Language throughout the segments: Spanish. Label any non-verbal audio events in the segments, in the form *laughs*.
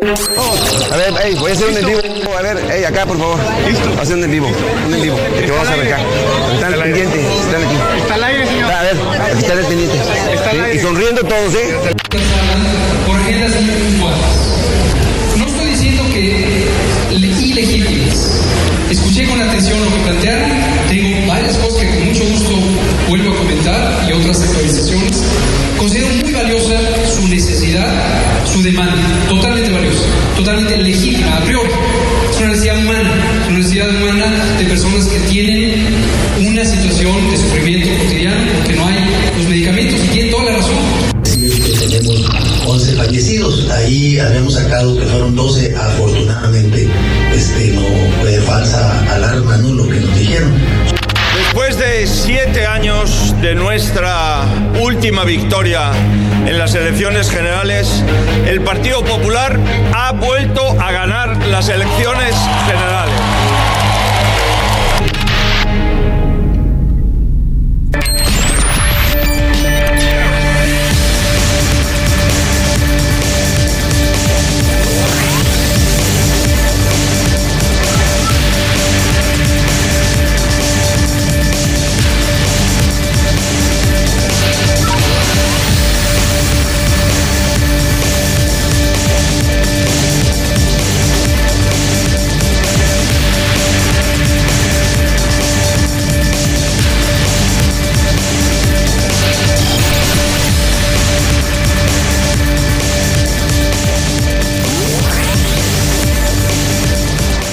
A ver, hey, voy a hacer un en vivo. A ver, hey, acá, por favor. Listo. Voy a hacer un en vivo. Un en vivo. Que te vamos a ver acá. Están pendientes. Están aquí. Está al aire, señor. A ver, están pendientes. Está al aire. Y sonriendo todos, ¿eh? por agendas puntuales. No estoy diciendo que le- ilegítimas. Escuché con atención lo que plantearon. Tengo varias cosas que con mucho gusto vuelvo a comentar y otras actualizaciones. Considero muy valiosa su necesidad, su demanda. Totalmente totalmente legítima, a priori. Es una necesidad humana, es una necesidad humana de personas que tienen una situación de sufrimiento cotidiano porque no hay los medicamentos y tienen toda la razón. tenemos 11 fallecidos. Ahí habíamos sacado que fueron 12, afortunadamente este, no fue falsa alarma, ¿no? Lo que nos dijeron. Después de siete años de nuestra última victoria en las elecciones generales, el Partido Popular ha vuelto a ganar las elecciones generales.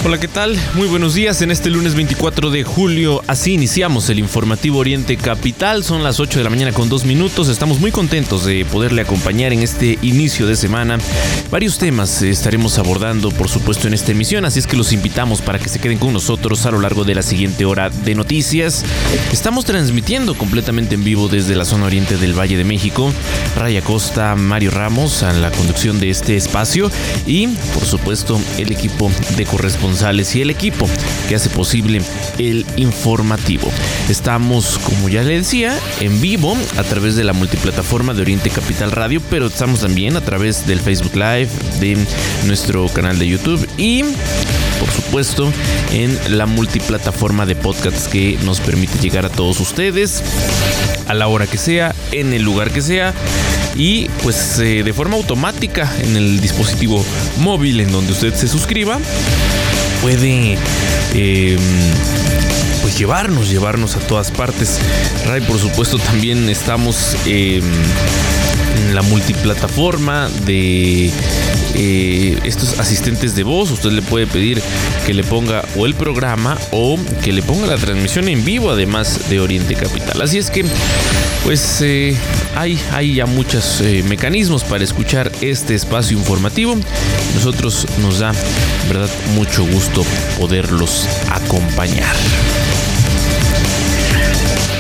Hola, ¿qué tal? Muy buenos días. En este lunes 24 de julio, así iniciamos el informativo Oriente Capital. Son las 8 de la mañana con dos minutos. Estamos muy contentos de poderle acompañar en este inicio de semana. Varios temas estaremos abordando, por supuesto, en esta emisión. Así es que los invitamos para que se queden con nosotros a lo largo de la siguiente hora de noticias. Estamos transmitiendo completamente en vivo desde la zona oriente del Valle de México. Raya Costa, Mario Ramos a la conducción de este espacio y, por supuesto, el equipo de y el equipo que hace posible el informativo. Estamos, como ya le decía, en vivo a través de la multiplataforma de Oriente Capital Radio, pero estamos también a través del Facebook Live, de nuestro canal de YouTube y, por supuesto, en la multiplataforma de podcasts que nos permite llegar a todos ustedes a la hora que sea, en el lugar que sea y pues eh, de forma automática en el dispositivo móvil en donde usted se suscriba puede eh, pues llevarnos, llevarnos a todas partes. Ray, por supuesto, también estamos eh, en la multiplataforma de eh, estos asistentes de voz. Usted le puede pedir que le ponga o el programa o que le ponga la transmisión en vivo, además de Oriente Capital. Así es que, pues, eh, hay, hay ya muchos eh, mecanismos para escuchar este espacio informativo. Nosotros nos da, verdad, mucho gusto poderlos acompañar.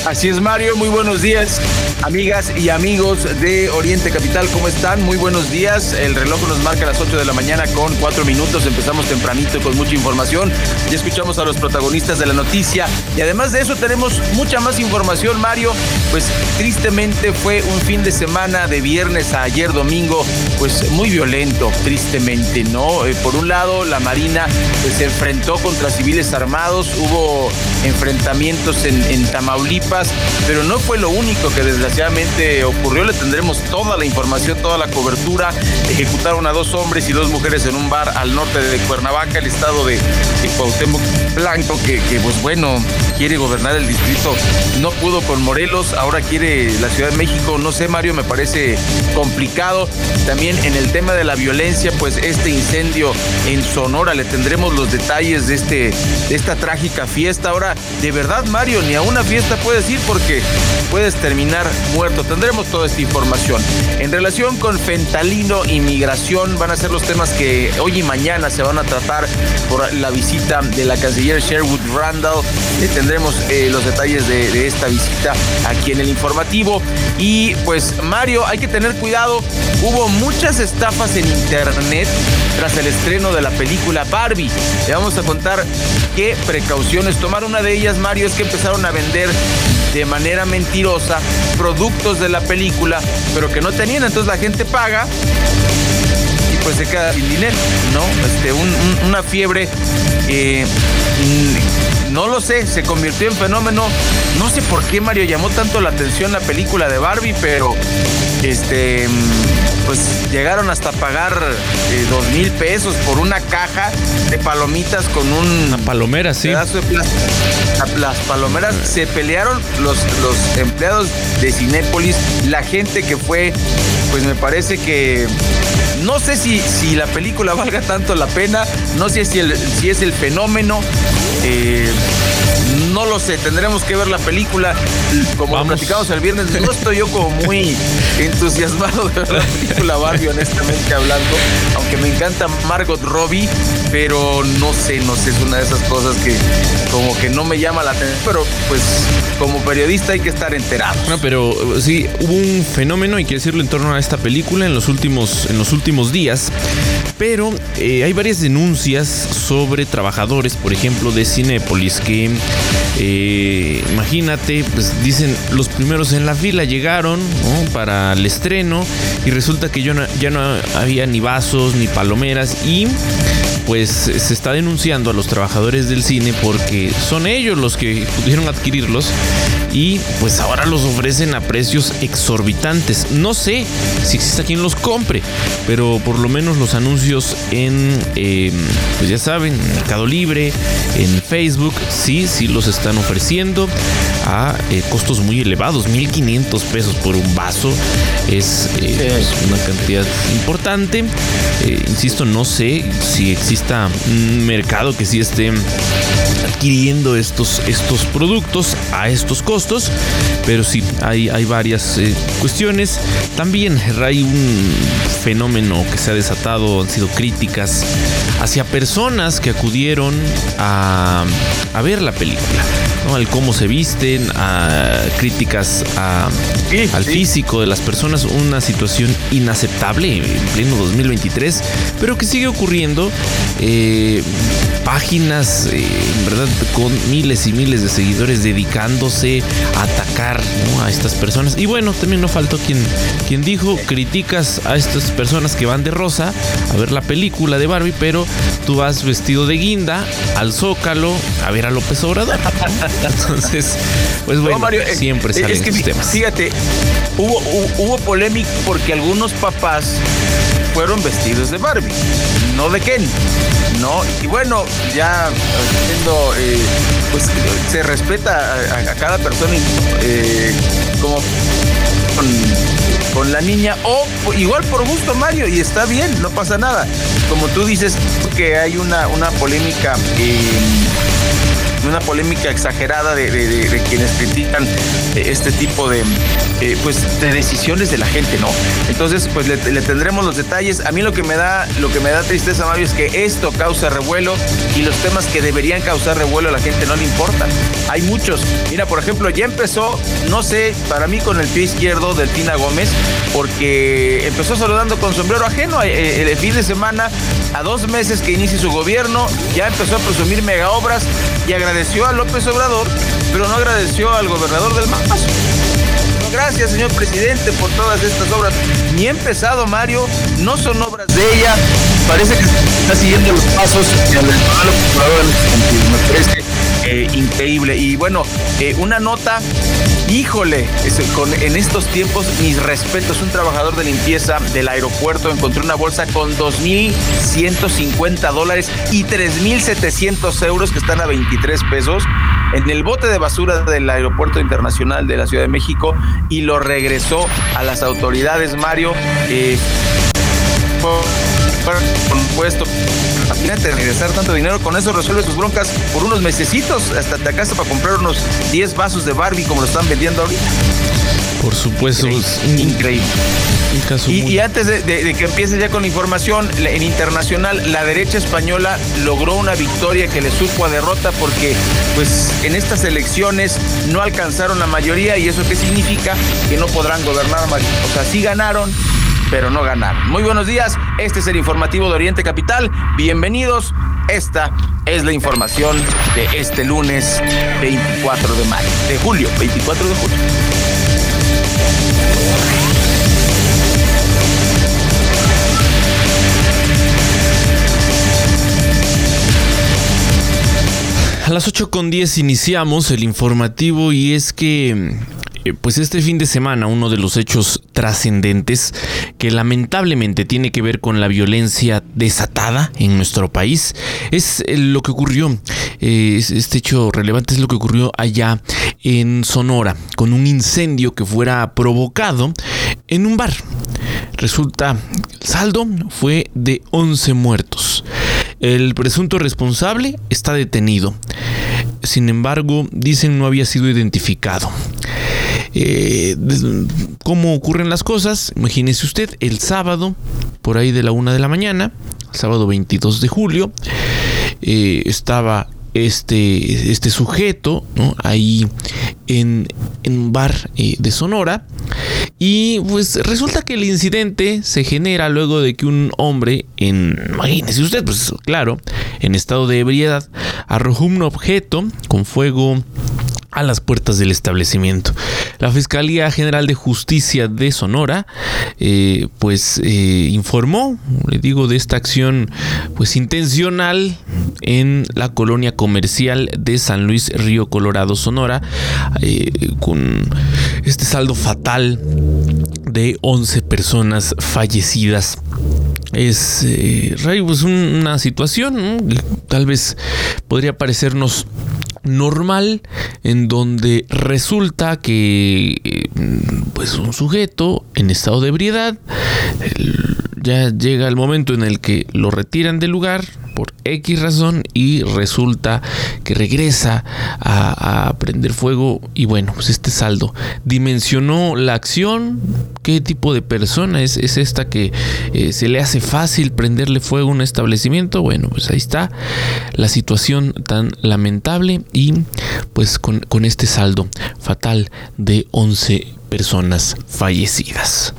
Así es, Mario. Muy buenos días, amigas y amigos de Oriente Capital. ¿Cómo están? Muy buenos días. El reloj nos marca las 8 de la mañana con 4 minutos. Empezamos tempranito con mucha información. Ya escuchamos a los protagonistas de la noticia. Y además de eso, tenemos mucha más información, Mario. Pues tristemente fue un fin de semana de viernes a ayer domingo, pues muy violento, tristemente, ¿no? Eh, por un lado, la Marina pues, se enfrentó contra civiles armados. Hubo enfrentamientos en, en Tamaulipas pero no fue lo único que desgraciadamente ocurrió. Le tendremos toda la información, toda la cobertura. Ejecutaron a dos hombres y dos mujeres en un bar al norte de Cuernavaca, el estado de, de Cuauhtémoc Blanco, que, que, pues bueno, quiere gobernar el distrito. No pudo con Morelos, ahora quiere la Ciudad de México. No sé, Mario, me parece complicado. También en el tema de la violencia, pues este incendio en Sonora, le tendremos los detalles de, este, de esta trágica fiesta. Ahora, de verdad, Mario, ni a una fiesta puedes ir porque puedes terminar muerto. Tendremos toda esta información. En relación con fentalino y migración, van a ser los temas que hoy y mañana se van a tratar por la visita de la canciller Sherwood Randall. Eh, tendremos eh, los detalles de, de esta visita aquí en el informativo. Y pues, Mario, hay que tener cuidado. Hubo muchas estafas en internet tras el estreno de la película Barbie. Le vamos a contar qué precauciones tomar. Una de ellas, Mario, es que empezaron a vender de manera mentirosa productos de la película, pero que no tenían. Entonces la gente paga y pues se queda sin dinero, ¿no? Este, una fiebre eh, no lo sé, se convirtió en fenómeno. No sé por qué Mario llamó tanto la atención la película de Barbie, pero este pues llegaron hasta pagar eh, dos mil pesos por una caja de palomitas con un una palomera, sí. Pedazo de Las palomeras se pelearon los, los empleados de Cinépolis, la gente que fue, pues me parece que no sé si, si la película *laughs* valga tanto la pena, no sé si, si es el fenómeno. Eh, no lo sé, tendremos que ver la película. Como lo platicamos el viernes, no estoy yo como muy *laughs* entusiasmado de ver la película Barbie, honestamente hablando. Aunque me encanta Margot Robbie, pero no sé, no sé, es una de esas cosas que como que no me llama la atención. Pero pues como periodista hay que estar enterado. No, pero sí, hubo un fenómeno, hay que decirlo, en torno a esta película en los últimos, en los últimos días. Pero eh, hay varias denuncias sobre trabajadores, por ejemplo, de Cinépolis, que eh, imagínate, pues dicen los primeros en la fila llegaron para el estreno y resulta que ya no había ni vasos ni palomeras y pues se está denunciando a los trabajadores del cine porque son ellos los que pudieron adquirirlos y pues ahora los ofrecen a precios exorbitantes. No sé si existe quien los compre, pero por lo menos los anuncios en, em, pues ya saben, Mercado Libre, en Facebook, sí, sí los están ofreciendo a eh, costos muy elevados, 1500 pesos por un vaso es eh, pues, una cantidad importante. Eh, insisto, no sé si exista un mercado que sí esté adquiriendo estos, estos productos a estos costos, pero sí, hay, hay varias cuestiones. También hay un fenómeno que se ha desatado, han sido críticas hacia personas que acudieron a, a ver la película, ¿no? al cómo se a críticas al físico de las personas, una situación inaceptable en pleno 2023, pero que sigue ocurriendo. Eh, páginas, eh, verdad, con miles y miles de seguidores dedicándose a atacar a estas personas. Y bueno, también no faltó quien, quien dijo, criticas a estas personas que van de rosa a ver la película de Barbie, pero tú vas vestido de guinda al Zócalo a ver a López Obrador. *laughs* Entonces, pues bueno, eh, siempre salen es que, temas. Fíjate, hubo, hubo, polémica porque algunos papás fueron vestidos de Barbie, no de Ken. ¿no? Y bueno, ya siendo, eh, pues se respeta a, cada persona eh, como con, con, la niña o igual por gusto Mario y está bien, no pasa nada. Como tú dices que hay una, una polémica una polémica exagerada de, quienes critican eh, este tipo de, eh, pues, de decisiones de la gente, ¿no? Entonces, pues le, tendremos los detalles. A mí lo que me da, lo que me da tristeza, Mario, es que esto causa revuelo y los temas que deberían causar revuelo a la gente no le importan. Hay muchos. Mira, por ejemplo, ya empezó, no sé, para mí con el pie izquierdo del Tina Gómez, porque empezó saludando con sombrero ajeno eh, el fin de semana, a dos meses que inicie su gobierno, ya empezó a presumir mega obras y agradeció a López Obrador, pero no agradeció al gobernador del Mazo. Gracias, señor presidente, por todas estas obras. Ni he empezado, Mario, no son obras de ella. Parece que está siguiendo los pasos del Obrador Me parece eh, increíble. Y bueno, eh, una nota, híjole, en estos tiempos, mis respetos, un trabajador de limpieza del aeropuerto encontró una bolsa con 2.150 dólares y 3.700 euros que están a 23 pesos en el bote de basura del Aeropuerto Internacional de la Ciudad de México y lo regresó a las autoridades, Mario. Eh, por supuesto, imagínate regresar tanto dinero, con eso resuelve tus broncas por unos mesecitos, hasta te casa para comprar unos 10 vasos de Barbie como lo están vendiendo ahorita. Por supuesto, increíble. y, antes de, que empiece ya con la información, en internacional, la derecha española logró una victoria que le supo a derrota porque, pues, en estas elecciones no alcanzaron la mayoría y eso qué significa que no podrán gobernar. O sea, sí ganaron, pero no ganar. Muy buenos días, este es el informativo de Oriente Capital. Bienvenidos, esta es la información de este lunes 24 de mayo, de julio, 24 de julio. A las 8.10 iniciamos el informativo y es que pues este fin de semana uno de los hechos trascendentes que lamentablemente tiene que ver con la violencia desatada en nuestro país es eh, lo que ocurrió, eh, este hecho relevante es lo que ocurrió allá en Sonora con un incendio que fuera provocado en un bar. Resulta, el saldo fue de 11 muertos. El presunto responsable está detenido. Sin embargo, dicen no había sido identificado. Eh, ¿Cómo ocurren las cosas? Imagínese usted, el sábado, por ahí de la una de la mañana, sábado 22 de julio, eh, estaba este, este sujeto ahí en, un bar eh, de Sonora. Y pues resulta que el incidente se genera luego de que un hombre, en, imagínese usted, pues claro, en estado de ebriedad, arrojó un objeto con fuego a las puertas del establecimiento. La Fiscalía General de Justicia de Sonora, eh, pues eh, informó, le digo, de esta acción, pues intencional en la colonia comercial de San Luis Río Colorado, Sonora, eh, con este saldo fatal de 11 personas fallecidas. Es pues una situación tal vez podría parecernos normal en donde resulta que eh, pues un sujeto en estado de ebriedad ya llega el momento en el que lo retiran del lugar X razón y resulta que regresa a, prender fuego y bueno, pues este saldo dimensionó la acción, qué tipo de persona es, esta que eh, se le hace fácil prenderle fuego a un establecimiento, bueno, pues ahí está la situación tan lamentable y pues con, con este saldo fatal de 11 personas fallecidas.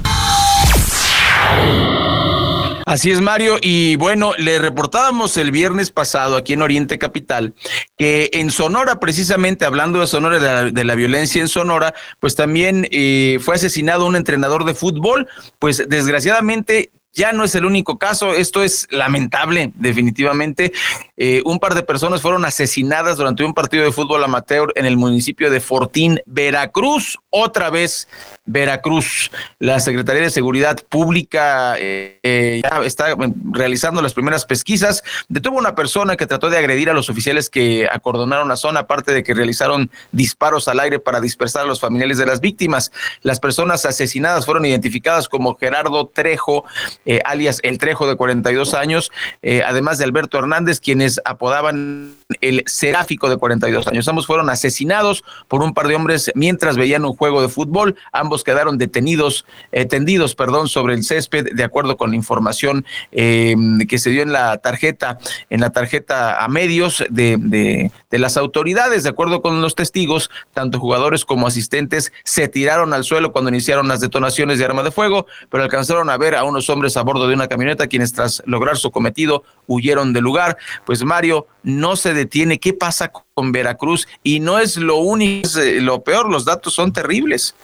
Así es, Mario. Y bueno, le reportábamos el viernes pasado aquí en Oriente Capital que en Sonora, precisamente hablando de Sonora, de la, violencia en Sonora, pues también eh, fue asesinado un entrenador de fútbol. Pues desgraciadamente ya no es el único caso, esto es lamentable, definitivamente. Eh, un par de personas fueron asesinadas durante un partido de fútbol amateur en el municipio de Fortín, Veracruz. Otra vez Veracruz. La Secretaría de Seguridad Pública eh, eh, ya está realizando las primeras pesquisas. Detuvo una persona que trató de agredir a los oficiales que acordonaron la zona, aparte de que realizaron disparos al aire para dispersar a los familiares de las víctimas. Las personas asesinadas fueron identificadas como Gerardo Trejo, eh, alias El Trejo de 42 años, eh, además de Alberto Hernández, quienes apodaban el Seráfico de 42 años. Ambos fueron asesinados por un par de hombres mientras veían un juego de fútbol. Ambos quedaron detenidos, eh, tendidos, perdón, sobre el césped, de acuerdo con la información que se dio en la tarjeta, en la tarjeta a medios de, de, de las autoridades. De acuerdo con los testigos, tanto jugadores como asistentes se tiraron al suelo cuando iniciaron las detonaciones de arma de fuego, pero alcanzaron a ver a unos hombres a bordo de una camioneta, quienes tras lograr su cometido huyeron del lugar. Pues Mario no se detiene. ¿Qué pasa con Veracruz? Y no es lo único, eh, lo peor, los datos son terribles.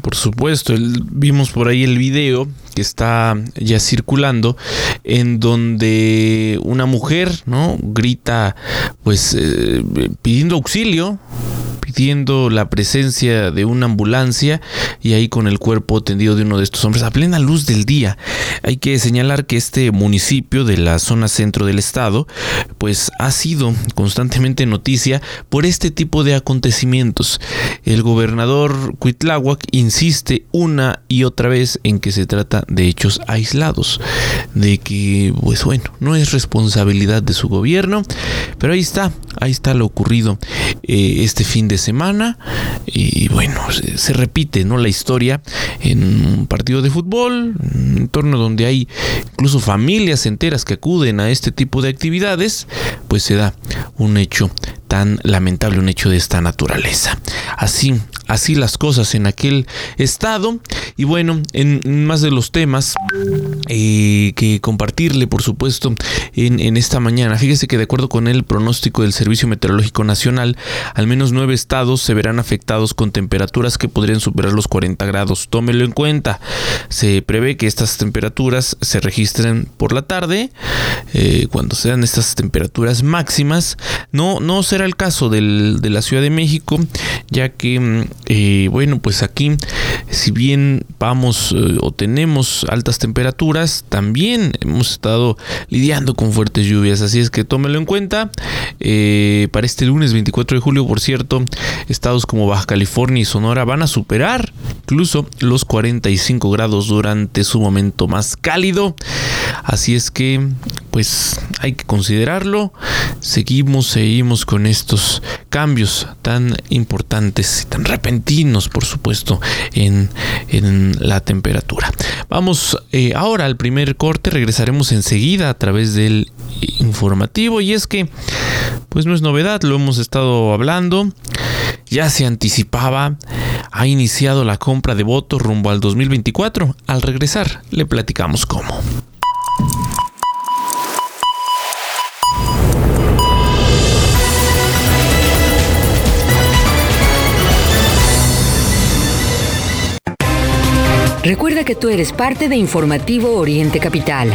Por supuesto, vimos por ahí el video que está ya circulando en donde una mujer, ¿no? grita pues eh, pidiendo auxilio pidiendo la presencia de una ambulancia y ahí con el cuerpo tendido de uno de estos hombres a plena luz del día. Hay que señalar que este municipio de la zona centro del estado pues ha sido constantemente noticia por este tipo de acontecimientos. El gobernador Cuitláhuac insiste una y otra vez en que se trata de hechos aislados, de que pues bueno, no es responsabilidad de su gobierno, pero ahí está, ahí está lo ocurrido eh, este fin de semana y bueno, se, repite ¿no? la historia en un partido de fútbol, un entorno donde hay incluso familias enteras que acuden a este tipo de actividades, pues se da un hecho tan lamentable, un hecho de esta naturaleza. Así, así las cosas en aquel estado. Y bueno, en más de los temas eh, que compartirle, por supuesto, en, en, esta mañana. Fíjese que de acuerdo con el pronóstico del Servicio Meteorológico Nacional, al menos nueve estados se verán afectados con temperaturas que podrían superar los 40 grados. Tómelo en cuenta. Se prevé que estas temperaturas se registren por la tarde, eh, cuando se dan estas temperaturas máximas. No, no será el caso del, de la Ciudad de México, ya que, mm, eh, bueno, pues aquí, si bien vamos eh, o tenemos altas temperaturas, también hemos estado lidiando con fuertes lluvias, así es que tómelo en cuenta. para este lunes 24 de julio, por cierto, estados como Baja California y Sonora van a superar incluso los 45 grados durante su momento más cálido. Así es que, pues hay que considerarlo. Seguimos, seguimos con estos cambios tan importantes y tan repentinos, por supuesto, en, la temperatura. Vamos eh, ahora al primer corte. Regresaremos enseguida a través del informativo. Y es que, pues no es novedad, lo hemos estado hablando. Ya se anticipaba ha iniciado la compra de votos rumbo al 2024. Al regresar, le platicamos cómo. Recuerda que tú eres parte de Informativo Oriente Capital.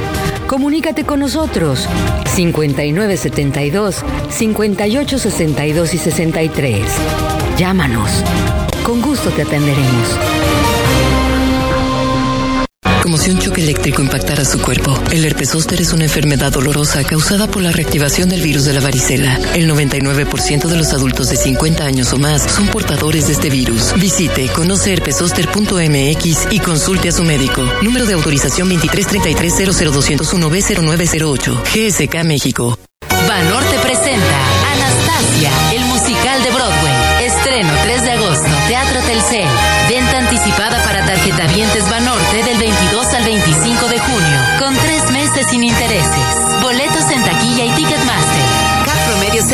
Comunícate con nosotros 5972 5862 y 63. Llámanos. Con gusto te atenderemos. Como si un choque eléctrico impactara su cuerpo. El herpes zóster es una enfermedad dolorosa causada por la reactivación del virus de la varicela. El 99% de los adultos de 50 años o más son portadores de este virus. Visite conoceherpesoster.mx y consulte a su médico. Número de autorización 2333-00201B0908. GSK México. Banorte presenta Anastasia, el musical de Broadway. Estreno 3 de agosto, Teatro Telcel. Venta anticipada para tarjetavientes Banorte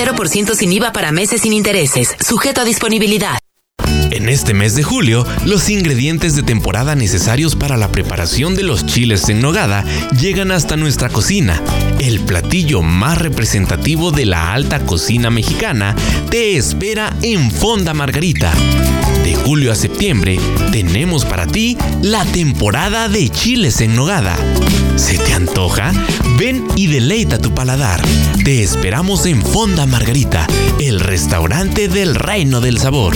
0% sin IVA para meses sin intereses, sujeto a disponibilidad. En este mes de julio, los ingredientes de temporada necesarios para la preparación de los chiles en nogada llegan hasta nuestra cocina. El platillo más representativo de la alta cocina mexicana te espera en Fonda Margarita. De julio a septiembre tenemos para ti la temporada de chiles en nogada. ¿Se te antoja? Ven y deleita tu paladar. Te esperamos en Fonda Margarita, el restaurante del reino del sabor.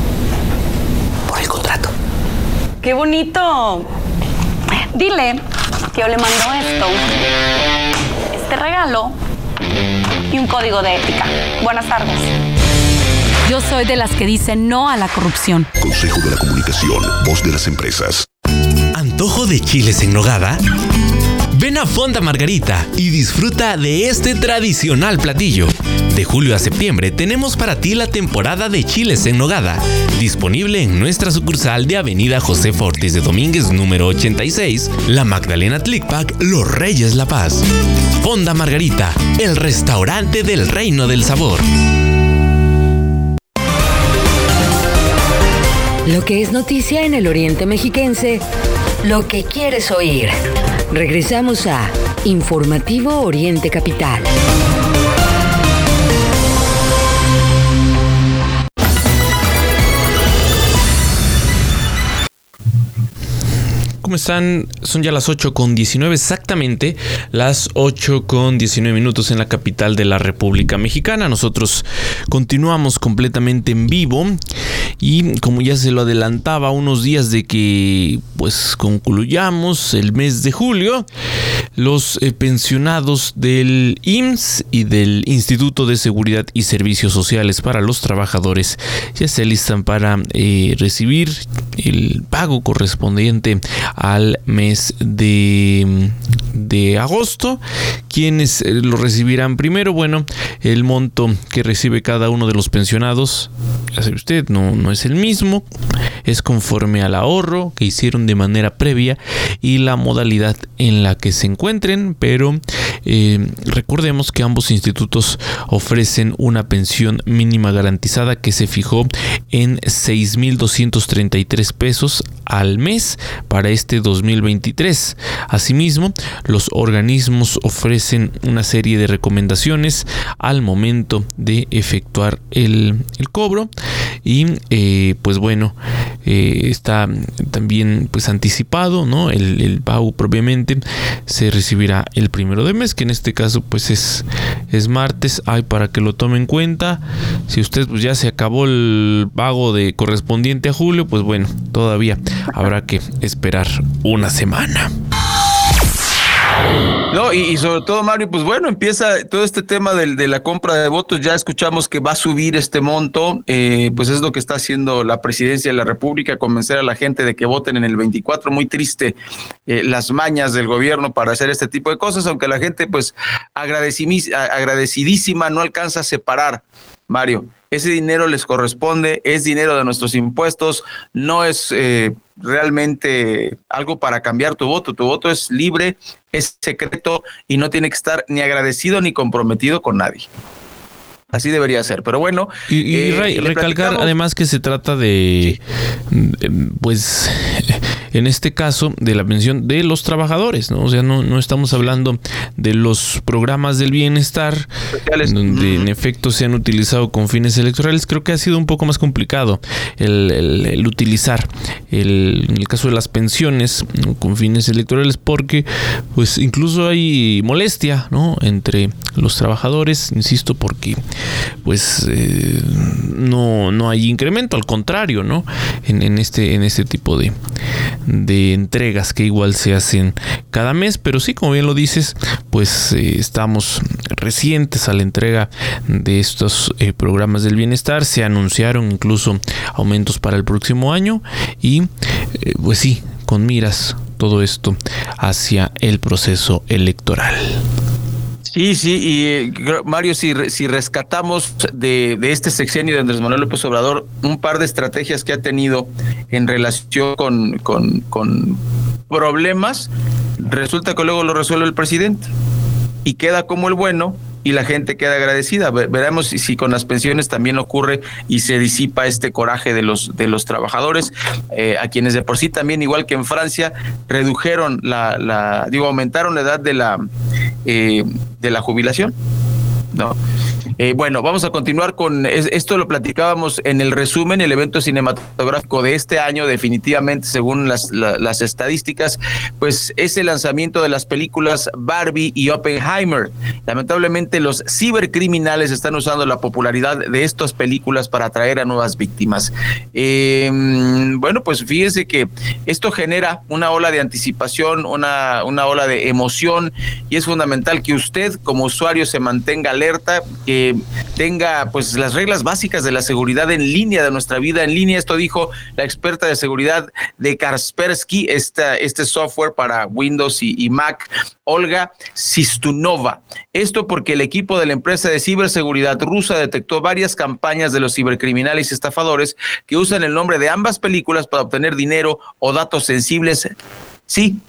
¡Qué bonito! Dile que yo le mando esto, este regalo y un código de ética. Buenas tardes. Yo soy de las que dicen no a la corrupción. Consejo de la Comunicación, voz de las empresas. ¿Antojo de chiles en nogada? Fonda Margarita y disfruta de este tradicional platillo. De julio a septiembre tenemos para ti la temporada de chiles en nogada, disponible en nuestra sucursal de Avenida José Fortis de Domínguez número 86, La Magdalena Tlicpac, Los Reyes La Paz. Fonda Margarita, el restaurante del reino del sabor. Lo que es noticia en el Oriente Mexiquense, lo que quieres oír. Regresamos a Informativo Oriente Capital. ¿Cómo están? Son ya las 8 con 19, exactamente las 8 con 19 minutos en la capital de la República Mexicana. Nosotros continuamos completamente en vivo y como ya se lo adelantaba unos días de que pues concluyamos el mes de julio, los eh, pensionados del IMSS y del Instituto de Seguridad y Servicios Sociales para los Trabajadores ya se alistan para eh, recibir el pago correspondiente al mes de, de agosto. ¿Quiénes eh, lo recibirán primero? Bueno, el monto que recibe cada uno de los pensionados, ya sabe usted, no, no es el mismo, es conforme al ahorro que hicieron de manera previa y la modalidad en la que se encuentren, pero eh, recordemos que ambos institutos ofrecen una pensión mínima garantizada que se fijó en 6.233 pesos al mes para este 2023. Asimismo, los organismos ofrecen una serie de recomendaciones al momento de efectuar el, cobro y eh, pues bueno eh, está también pues anticipado no el, pago propiamente se recibirá el primero de mes que en este caso pues es es martes. Hay para que lo tome en cuenta si usted pues ya se acabó el pago de correspondiente a julio pues bueno todavía habrá que esperar una semana no, y, sobre todo, Mario, pues bueno, empieza todo este tema de la compra de votos. Ya escuchamos que va a subir este monto, eh, pues es lo que está haciendo la presidencia de la República, convencer a la gente de que voten en el 24. Muy triste eh, las mañas del gobierno para hacer este tipo de cosas, aunque la gente, pues agradecidísima, no alcanza a separar, Mario. Ese dinero les corresponde, es dinero de nuestros impuestos, no es eh, realmente algo para cambiar tu voto. Tu voto es libre, es secreto y no tiene que estar ni agradecido ni comprometido con nadie. Así debería ser, pero bueno. Y, eh, recalcar además que se trata de, pues, *laughs* en este caso, de la pensión de los trabajadores, ¿no? O sea, no, no estamos hablando de los programas del bienestar, donde en efecto se han utilizado con fines electorales. Creo que ha sido un poco más complicado el, utilizar, el, en el caso de las pensiones con fines electorales, porque, pues, incluso hay molestia, ¿no? Entre los trabajadores, insisto, porque pues eh, no, no hay incremento, al contrario, ¿no? En, este, en este tipo de, de entregas que igual se hacen cada mes, pero sí, como bien lo dices, pues eh, estamos recientes a la entrega de estos eh, programas del bienestar, se anunciaron incluso aumentos para el próximo año y pues sí, con miras todo esto hacia el proceso electoral. Sí, sí, y eh, Mario, si, si rescatamos de, de, este sexenio de Andrés Manuel López Obrador un par de estrategias que ha tenido en relación con, con, con problemas, resulta que luego lo resuelve el presidente y queda como el bueno y la gente queda agradecida. Veremos si, con las pensiones también ocurre y se disipa este coraje de los, de los trabajadores, eh, a quienes de por sí también, igual que en Francia, redujeron la, la digo, aumentaron la edad de la, eh, de la jubilación. ¿no? Eh, bueno, vamos a continuar con esto, lo platicábamos en el resumen, el evento cinematográfico de este año, definitivamente, según las, las estadísticas, pues es el lanzamiento de las películas Barbie y Oppenheimer. Lamentablemente, los cibercriminales están usando la popularidad de estas películas para atraer a nuevas víctimas. Em, bueno, pues fíjense que esto genera una ola de anticipación, una, una ola de emoción, y es fundamental que usted, como usuario, se mantenga alerta, que tenga pues las reglas básicas de la seguridad en línea, de nuestra vida en línea. Esto dijo la experta de seguridad de Kaspersky, esta, este software para Windows y, y Mac, Olga Sistunova. Esto porque el equipo de la empresa de ciberseguridad rusa detectó varias campañas de los cibercriminales y estafadores que usan el nombre de ambas películas para obtener dinero o datos sensibles. Sí,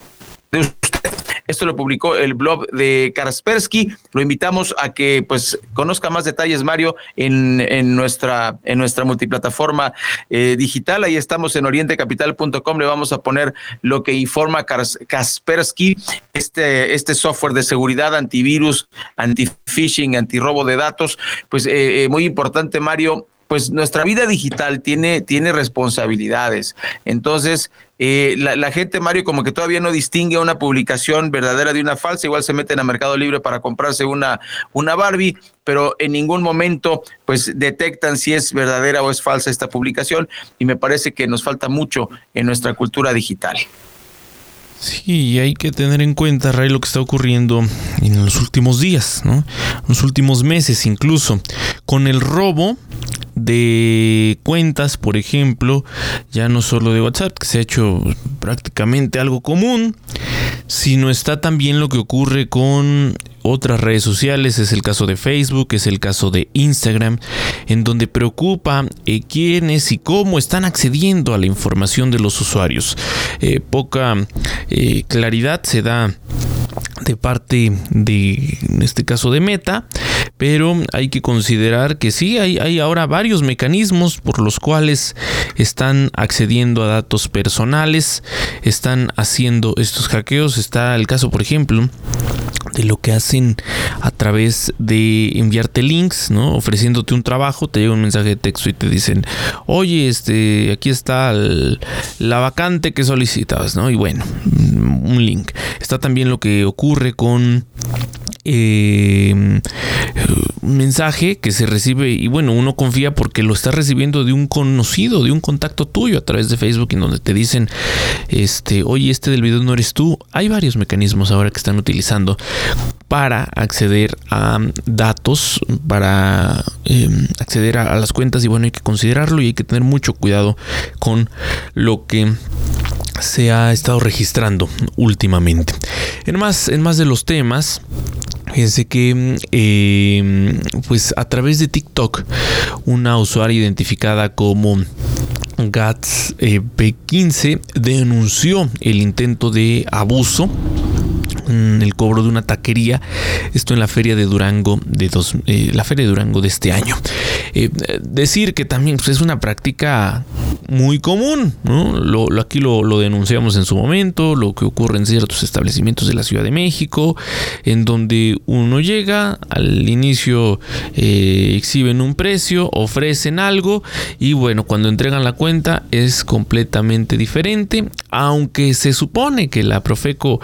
de usted. Esto lo publicó el blog de Kaspersky. Lo invitamos a que pues conozca más detalles, Mario, en, en nuestra, en nuestra multiplataforma eh, digital. Ahí estamos en orientecapital.com. Le vamos a poner lo que informa Kaspersky, este, este software de seguridad, antivirus, anti-phishing, antirrobo de datos. Pues eh, eh, muy importante, Mario, pues nuestra vida digital tiene, tiene responsabilidades. Entonces, eh, la, gente, Mario, como que todavía no distingue una publicación verdadera de una falsa, igual se meten a Mercado Libre para comprarse una, una Barbie, pero en ningún momento pues detectan si es verdadera o es falsa esta publicación y me parece que nos falta mucho en nuestra cultura digital. Sí, hay que tener en cuenta, Ray, lo que está ocurriendo en los últimos días, ¿no? Los últimos meses incluso, con el robo de cuentas, por ejemplo, ya no solo de WhatsApp, que se ha hecho prácticamente algo común, sino está también lo que ocurre con otras redes sociales, es el caso de Facebook, es el caso de Instagram, en donde preocupa eh, quiénes y cómo están accediendo a la información de los usuarios. Eh, poca eh, claridad se da de parte de, en este caso, de Meta, pero hay que considerar que sí, hay, hay ahora varios mecanismos por los cuales están accediendo a datos personales, están haciendo estos hackeos. Está el caso, por ejemplo, de lo que hacen a través de enviarte links, ¿no? Ofreciéndote un trabajo, te llega un mensaje de texto y te dicen, oye, este, aquí está la vacante que solicitabas, ¿no? Y bueno, un link. Está también lo que ocurre con eh, un mensaje que se recibe y bueno, uno confía porque lo está recibiendo de un conocido, de un contacto tuyo a través de Facebook en donde te dicen, este, oye, este del video no eres tú. Hay varios mecanismos ahora que están utilizando para acceder a datos, para em, acceder a, a las cuentas y bueno, hay que considerarlo y hay que tener mucho cuidado con lo que se ha estado registrando últimamente. En más, en más de los temas, Fíjense que em, pues a través de TikTok una usuaria identificada como Gats eh, P15 denunció el intento de abuso el cobro de una taquería. Esto en la feria de Durango de dos, eh, la feria de Durango de este año. Eh, decir que también pues, es una práctica muy común. Lo, aquí lo, denunciamos en su momento, lo que ocurre en ciertos establecimientos de la Ciudad de México, en donde uno llega, al inicio eh, exhiben un precio, ofrecen algo y bueno, cuando entregan la cuenta es completamente diferente, aunque se supone que la Profeco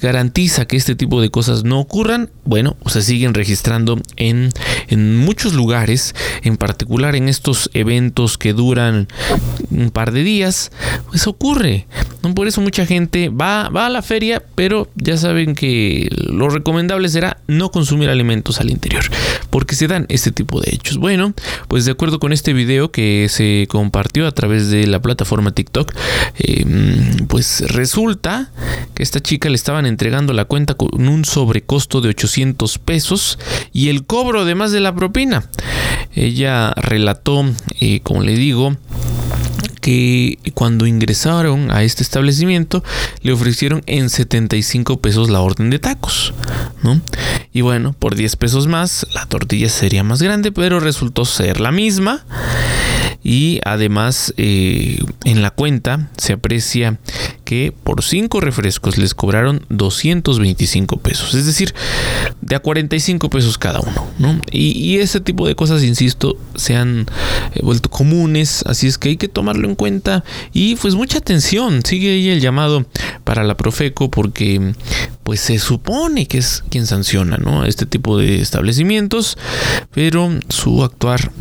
garantiza que este tipo de cosas no ocurran, bueno, se siguen registrando en, en muchos lugares, en particular en estos eventos que duran un par de días, pues ocurre. Por eso mucha gente va, va a la feria, pero ya saben que lo recomendable será no consumir alimentos al interior, porque se dan este tipo de hechos. Bueno, pues de acuerdo con este video que se compartió a través de la plataforma TikTok, em, pues resulta que esta chica le estaban entregando la cuenta con un sobrecosto de 800 pesos y el cobro además de la propina. Ella relató, eh, como le digo, que cuando ingresaron a este establecimiento le ofrecieron en 75 pesos la orden de tacos, ¿no? Y bueno, por 10 pesos más la tortilla sería más grande, pero resultó ser la misma. Y además eh, en la cuenta se aprecia que por 5 refrescos les cobraron 225 pesos. Es decir, de a 45 pesos cada uno. ¿no? Y, ese tipo de cosas, insisto, se han eh, vuelto comunes. Así es que hay que tomarlo en cuenta. Y pues mucha atención. Sigue ahí el llamado para la Profeco porque pues se supone que es quien sanciona ¿no? este tipo de establecimientos. Pero su actuar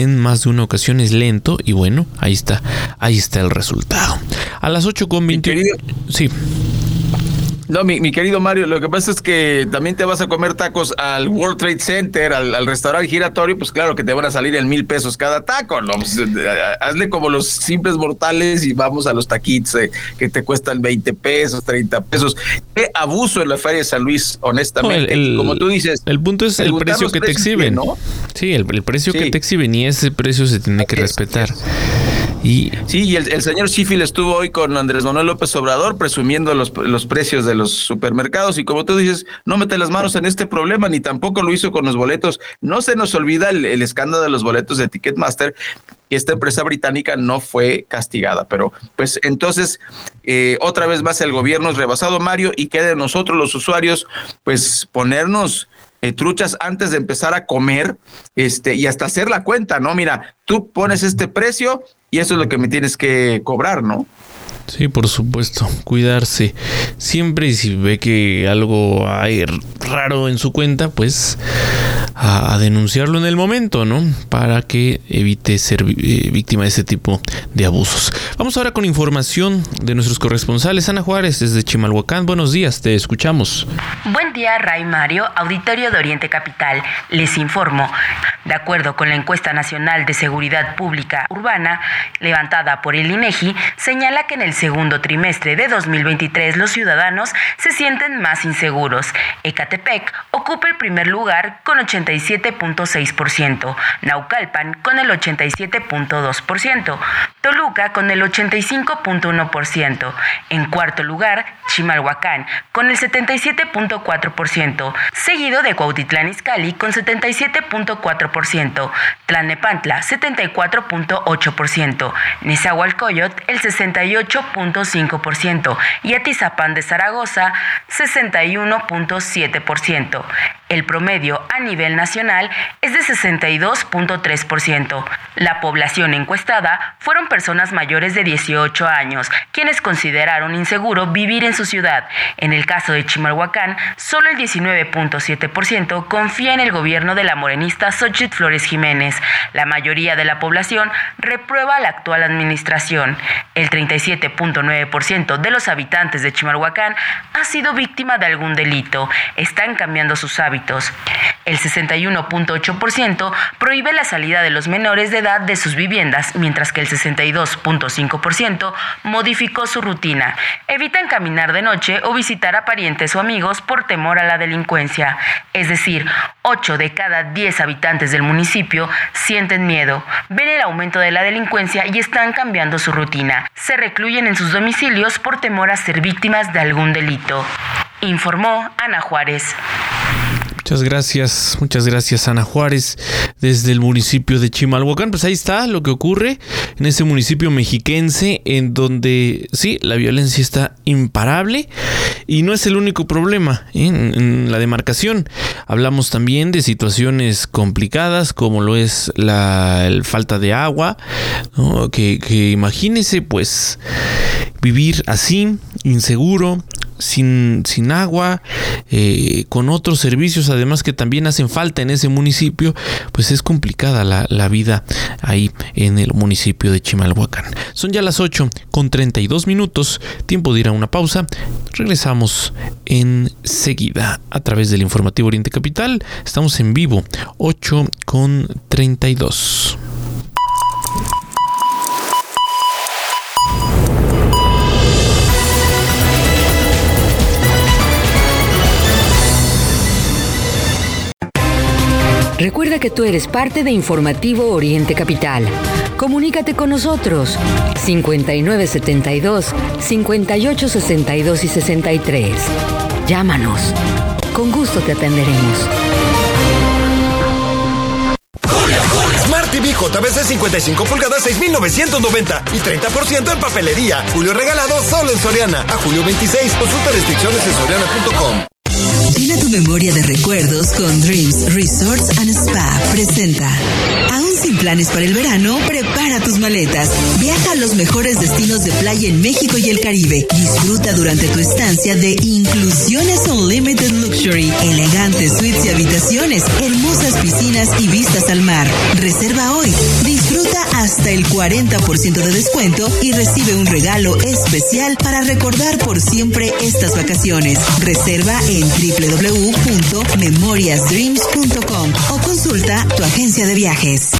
en más de una ocasión es lento y bueno, ahí está, ahí está el resultado. A las 8 con 21. Sí. No, mi, querido Mario, lo que pasa es que también te vas a comer tacos al World Trade Center, al, restaurante giratorio, pues claro que te van a salir en mil pesos cada taco, ¿no? Pues, hazle como los simples mortales y vamos a los taquitos eh, que te cuestan 20 pesos, 30 pesos. Qué abuso en la Feria de San Luis, honestamente. como tú dices. El punto es el precio que te exhiben. ¿no? Sí, el, precio que te exhiben y ese precio se tiene que respetar. Y, sí, y el, señor Sheffield estuvo hoy con Andrés Manuel López Obrador presumiendo los, los precios de los supermercados y como tú dices, no mete las manos en este problema, ni tampoco lo hizo con los boletos. No se nos olvida el, escándalo de los boletos de Ticketmaster, y esta empresa británica no fue castigada. Pero pues entonces, eh, otra vez más el gobierno es rebasado, Mario, y queda nosotros los usuarios, pues ponernos eh, truchas antes de empezar a comer este, y hasta hacer la cuenta, ¿no? Mira, tú pones este precio y eso es lo que me tienes que cobrar, ¿no? Sí, por supuesto, cuidarse. Siempre si ve que algo hay raro en su cuenta, pues a, denunciarlo en el momento, ¿no? Para que evite ser eh, víctima de ese tipo de abusos. Vamos ahora con información de nuestros corresponsales. Ana Juárez desde Chimalhuacán. Buenos días, te escuchamos. Buen día, Ray Mario, auditorio de Oriente Capital. Les informo. De acuerdo con la encuesta nacional de seguridad pública urbana levantada por el INEGI, señala que en el segundo trimestre de 2023 los ciudadanos se sienten más inseguros. Ecatepec ocupa el primer lugar con 87.6%, Naucalpan con el 87.2%, Toluca con el 85.1%, en cuarto lugar Chimalhuacán con el 77.4%, seguido de Cuautitlán Izcalli con 77.4%, Tlanepantla 74.8%, Nezahualcóyotl el 68.5% y Atizapán de Zaragoza 61.7%. El promedio a nivel nacional es de 62.3%. La población encuestada fueron personas mayores de 18 años, quienes consideraron inseguro vivir en su ciudad. En el caso de Chimalhuacán, solo el 19.7% confía en el gobierno de la morenista Xochitl Flores Jiménez. La mayoría de la población reprueba la actual administración. El 37.9% de los habitantes de Chimalhuacán ha sido víctima de algún delito. Están cambiando sus hábitos. El 61.8% prohíbe la salida de los menores de edad de sus viviendas, mientras que el 62.5% modificó su rutina. Evitan caminar de noche o visitar a parientes o amigos por temor a la delincuencia. Es decir, 8 de cada 10 habitantes del municipio sienten miedo, ven el aumento de la delincuencia y están cambiando su rutina. Se recluyen en sus domicilios por temor a ser víctimas de algún delito. Informó Ana Juárez. Muchas gracias, muchas gracias Ana Juárez desde el municipio de Chimalhuacán. Pues ahí está lo que ocurre en ese municipio mexiquense en donde sí, la violencia está imparable y no es el único problema ¿eh? en, la demarcación. Hablamos también de situaciones complicadas como lo es la falta de agua, que, que imagínese pues vivir así, inseguro, sin, sin agua, eh, con otros servicios además que también hacen falta en ese municipio, pues es complicada la, la, vida ahí en el municipio de Chimalhuacán. Son ya las 8 con 32 minutos, tiempo de ir a una pausa. Regresamos enseguida a través del informativo Oriente Capital. Estamos en vivo, 8 con 32. Recuerda que tú eres parte de Informativo Oriente Capital. Comunícate con nosotros 5972 5862 y 63. Llámanos. Con gusto te atenderemos. Smart TV JBC 55 pulgadas 6,990 y 30% en papelería. Julio regalado solo en Soriana. A julio 26. Consulta restricciones en soriana.com. Tu memoria de recuerdos con Dreams Resorts and Spa. Presenta. Aún sin planes para el verano, prepara tus maletas. Viaja a los mejores destinos de playa en México y el Caribe. Disfruta durante tu estancia de Inclusiones Unlimited Luxury. Elegantes suites y habitaciones, hermosas piscinas y vistas al mar. Reserva hoy. Hasta el 40% de descuento y recibe un regalo especial para recordar por siempre estas vacaciones. Reserva en www.memoriasdreams.com o consulta tu agencia de viajes.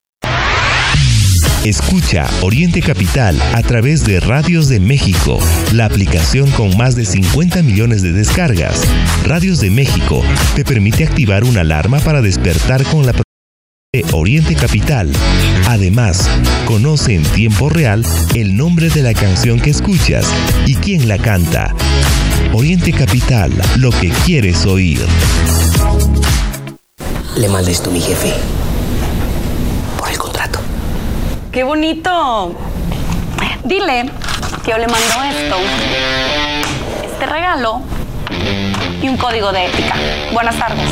Escucha Oriente Capital a través de Radios de México, la aplicación con más de 50 millones de descargas. Radios de México te permite activar una alarma para despertar con la de Oriente Capital. Además, conoce en tiempo real el nombre de la canción que escuchas y quién la canta. Oriente Capital, lo que quieres oír. Le mandé esto a mi jefe. ¡Qué bonito! Dile que yo le mando esto, este regalo y un código de ética. Buenas tardes.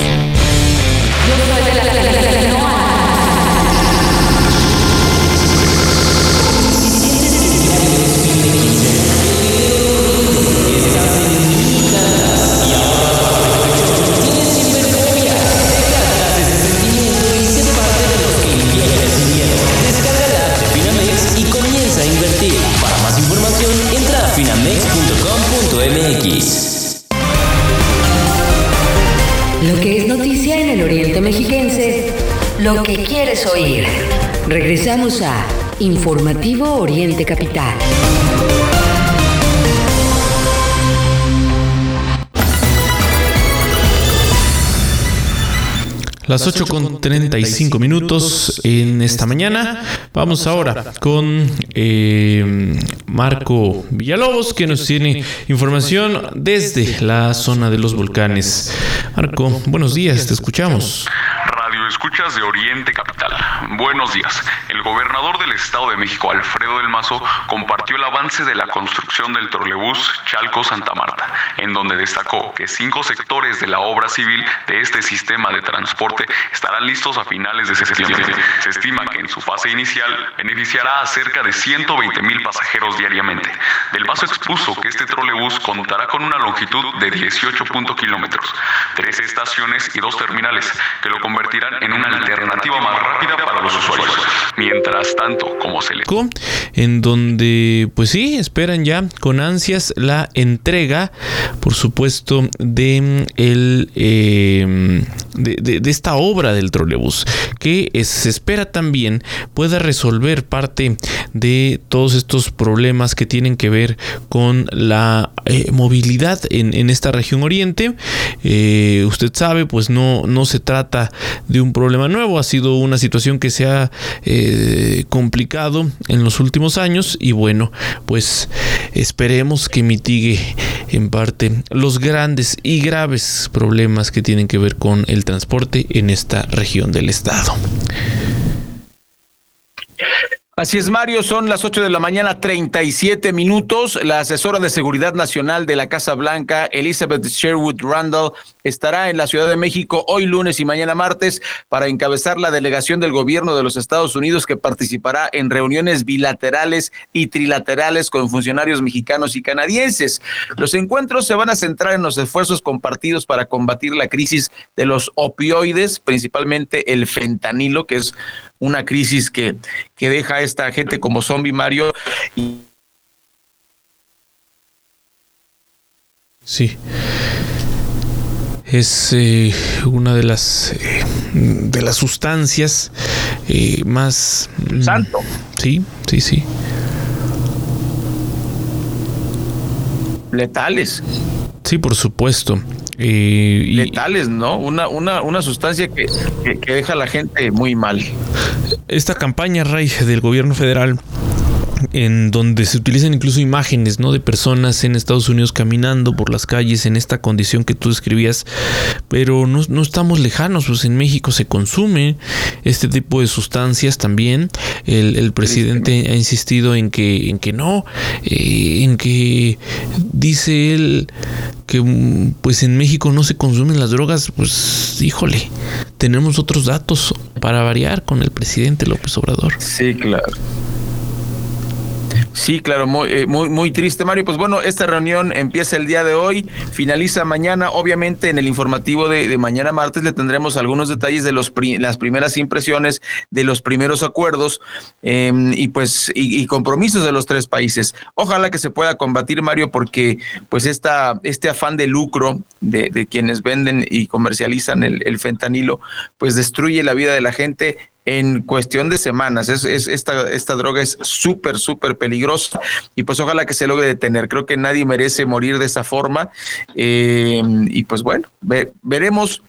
En el Oriente Mexiquense, lo que quieres oír. Regresamos a Informativo Oriente Capital. Las 8 con 35 minutos en esta mañana. Vamos ahora con eh, Marco Villalobos que nos tiene información desde la zona de los volcanes. Marco, buenos días, te escuchamos. Escuchas de Oriente Capital. Buenos días. El gobernador del Estado de México, Alfredo del Mazo, compartió el avance de la construcción del trolebús Chalco-Santa Marta, en donde destacó que cinco sectores de la obra civil de este sistema de transporte estarán listos a finales de septiembre. Se estima que en su fase inicial beneficiará a cerca de 120 mil pasajeros diariamente. Del Mazo expuso que este trolebús contará con una longitud de 18 kilómetros, tres estaciones y dos terminales, que lo convertirán en una alternativa más rápida para los usuarios. Mientras tanto, como se le... En donde, pues sí, esperan ya con ansias la entrega, por supuesto, de, el, eh, de, de, esta obra del trolebús, que se espera también pueda resolver parte de todos estos problemas que tienen que ver con la eh, movilidad en, en, esta región oriente. Eh, usted sabe, pues no, no se trata de un problema nuevo, ha sido una situación que se ha eh, complicado en los últimos años y bueno, pues esperemos que mitigue en parte los grandes y graves problemas que tienen que ver con el transporte en esta región del estado. Así es, Mario, son las 8 de la mañana, 37 minutos. La asesora de Seguridad Nacional de la Casa Blanca, Elizabeth Sherwood Randall, estará en la Ciudad de México hoy lunes y mañana martes para encabezar la delegación del gobierno de los Estados Unidos que participará en reuniones bilaterales y trilaterales con funcionarios mexicanos y canadienses. Los encuentros se van a centrar en los esfuerzos compartidos para combatir la crisis de los opioides, principalmente el fentanilo, que es una crisis que, que deja a esta gente como zombie Mario. Sí. Es eh, una de las eh, de las sustancias eh, más santo. Sí, sí, sí. Letales. Sí, por supuesto. Eh, letales, ¿no? Una, una, una sustancia que, que, deja a la gente muy mal. Esta campaña, Ray, del gobierno federal en donde se utilizan incluso imágenes ¿no? de personas en Estados Unidos caminando por las calles en esta condición que tú describías, pero no, no, estamos lejanos, pues en México se consume este tipo de sustancias también. El, el presidente ha insistido en que, en que no, eh, en que dice él que pues en México no se consumen las drogas, pues híjole, tenemos otros datos para variar con el presidente López Obrador. Sí, claro. Sí, claro, muy, eh, muy, muy triste, Mario. Pues bueno, esta reunión empieza el día de hoy, finaliza mañana. Obviamente, en el informativo de, mañana martes le tendremos algunos detalles de los las primeras impresiones, de los primeros acuerdos em, y pues y, compromisos de los tres países. Ojalá que se pueda combatir, Mario, porque pues esta, este afán de lucro de, de quienes venden y comercializan el, el fentanilo, pues destruye la vida de la gente en cuestión de semanas. Es, esta, esta droga es súper, súper peligrosa y pues ojalá que se logre detener. Creo que nadie merece morir de esa forma eh, y pues bueno, veremos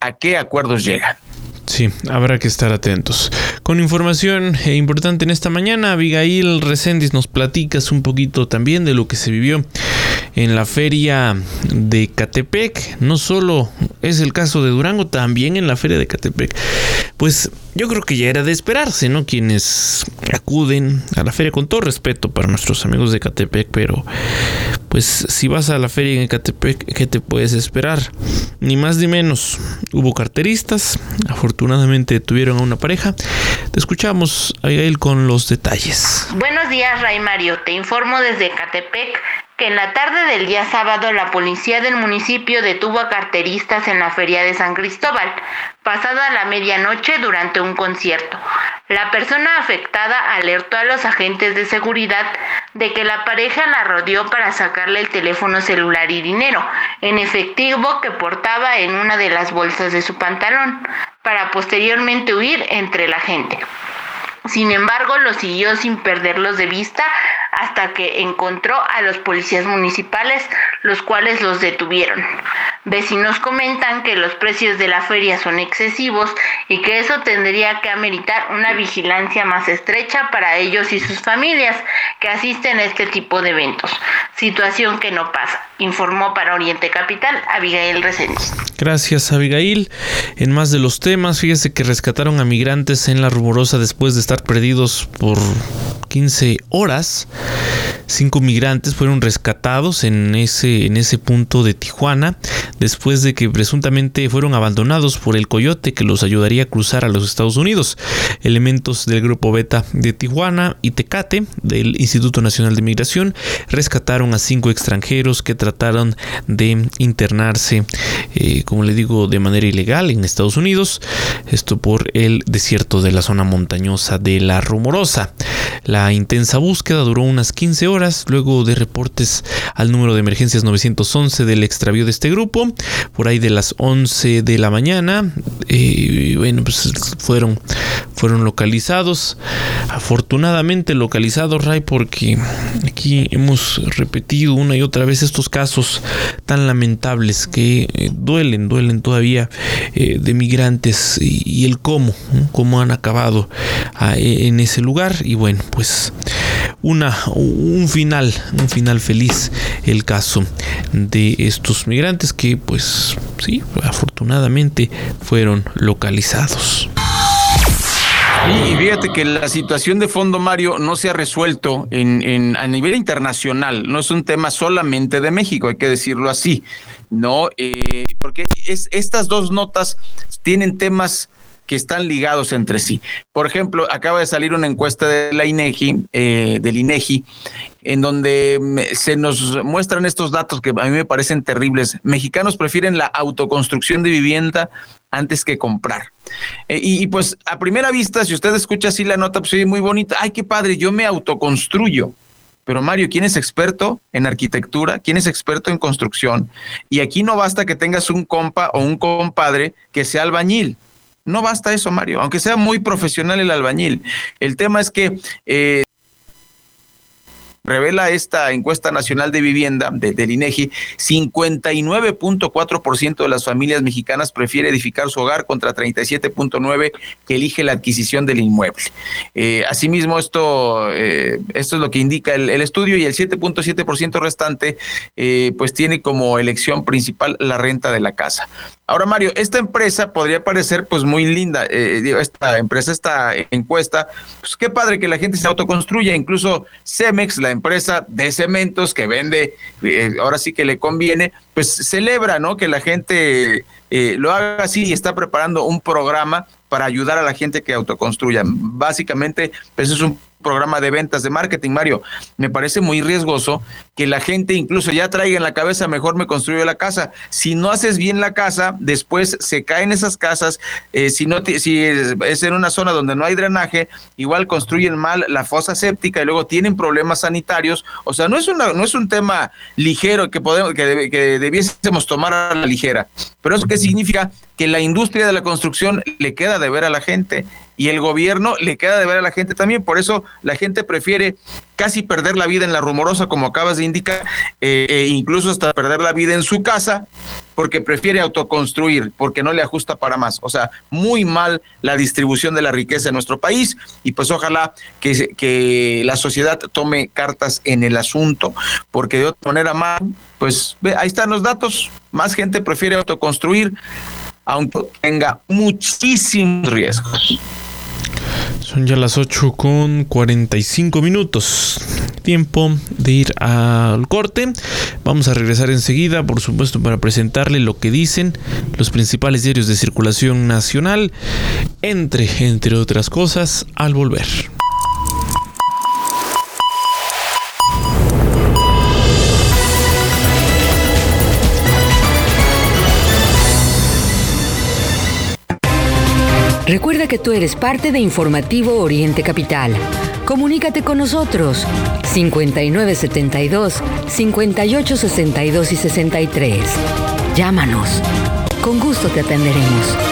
a qué acuerdos llegan. Sí, habrá que estar atentos. Con información eh, importante en esta mañana, Abigail Reséndiz nos platicas un poquito también de lo que se vivió en la feria de Catepec. No solo es el caso de Durango, también en la feria de Catepec. Pues yo creo que ya era de esperarse, ¿no? Quienes acuden a la feria, con todo respeto para nuestros amigos de Catepec, pero pues si vas a la feria en Catepec, ¿qué te puedes esperar? Ni más ni menos. Hubo carteristas, afortunadamente tuvieron a una pareja. Te escuchamos, él con los detalles. Buenos días, Ray Mario. Te informo desde Catepec que en la tarde del día sábado la policía del municipio detuvo a carteristas en la feria de San Cristóbal, pasada la medianoche durante un concierto. La persona afectada alertó a los agentes de seguridad de que la pareja la rodeó para sacarle el teléfono celular y dinero en efectivo que portaba en una de las bolsas de su pantalón, para posteriormente huir entre la gente. Sin embargo, lo siguió sin perderlos de vista hasta que encontró a los policías municipales, los cuales los detuvieron. Vecinos comentan que los precios de la feria son excesivos y que eso tendría que ameritar una vigilancia más estrecha para ellos y sus familias que asisten a este tipo de eventos. Situación que no pasa, informó para Oriente Capital Abigail Reséndiz. Gracias, Abigail. En más de los temas, fíjese que rescataron a migrantes en la rumorosa después de perdidos por 15 horas. Cinco migrantes fueron rescatados en ese, en ese punto de Tijuana después de que presuntamente fueron abandonados por el coyote que los ayudaría a cruzar a los Estados Unidos. Elementos del grupo Beta de Tijuana y Tecate del Instituto Nacional de Migración rescataron a cinco extranjeros que trataron de internarse, eh, como le digo, de manera ilegal en Estados Unidos. Esto por el desierto de la zona montañosa de la Rumorosa. La intensa búsqueda duró unas 15 horas luego de reportes al número de emergencias 911 del extravío de este grupo por ahí de las 11 de la mañana. Eh, bueno, pues fueron, fueron localizados. Afortunadamente localizados, Ray, porque aquí hemos repetido una y otra vez estos casos tan lamentables que eh, duelen, duelen todavía eh, de migrantes y, el cómo, cómo han acabado e, en ese lugar. Y bueno, pues una, un final, un final feliz el caso de estos migrantes que pues sí, afortunadamente fueron localizados. Y fíjate que la situación de fondo, Mario, no se ha resuelto en, a nivel internacional. No es un tema solamente de México, hay que decirlo así. No, eh, porque es, estas dos notas tienen temas que están ligados entre sí. Por ejemplo, acaba de salir una encuesta de la INEGI, eh, del INEGI, en donde se nos muestran estos datos que a mí me parecen terribles. Mexicanos prefieren la autoconstrucción de vivienda antes que comprar. Eh, y, pues a primera vista, si usted escucha así la nota, pues muy bonita. Ay, qué padre, yo me autoconstruyo. Pero Mario, ¿quién es experto en arquitectura? ¿Quién es experto en construcción? Y aquí no basta que tengas un compa o un compadre que sea albañil. No basta eso, Mario, aunque sea muy profesional el albañil. El tema es que eh, revela esta encuesta nacional de vivienda de, del INEGI, 59.4% de las familias mexicanas prefiere edificar su hogar contra 37.9% que elige la adquisición del inmueble. Eh, asimismo, esto, eh, esto es lo que indica el, estudio y el 7.7% restante pues tiene como elección principal la renta de la casa. Ahora, Mario, esta empresa podría parecer pues muy linda. Eh, esta empresa, esta encuesta, pues qué padre que la gente se autoconstruya. Incluso Cemex, la empresa de cementos que vende, eh, ahora sí que le conviene, pues celebra, ¿no? Que la gente eh, lo haga así y está preparando un programa para ayudar a la gente que autoconstruya. Básicamente, pues es un programa de ventas de marketing, Mario. Me parece muy riesgoso que la gente incluso ya traiga en la cabeza, mejor me construyo la casa. Si no haces bien la casa, después se caen esas casas. Eh, si no si es en una zona donde no hay drenaje, igual construyen mal la fosa séptica y luego tienen problemas sanitarios. O sea, no es una, no es un tema ligero que podemos que, que debiésemos tomar a la ligera. Pero eso qué significa que la industria de la construcción le queda de ver a la gente y el gobierno le queda de ver a la gente también. Por eso la gente prefiere casi perder la vida en la rumorosa, como acabas de indicar, eh, e incluso hasta perder la vida en su casa, porque prefiere autoconstruir, porque no le ajusta para más. O sea, muy mal la distribución de la riqueza en nuestro país y pues ojalá que, que la sociedad tome cartas en el asunto, porque de otra manera más, pues ahí están los datos, más gente prefiere autoconstruir aunque tenga muchísimos riesgos. Son ya las 8 con 45 minutos. Tiempo de ir al corte. Vamos a regresar enseguida, por supuesto, para presentarle lo que dicen los principales diarios de circulación nacional, entre, entre otras cosas, al volver. Recuerda que tú eres parte de Informativo Oriente Capital. Comunícate con nosotros 5972 5862 y 63. Llámanos. Con gusto te atenderemos.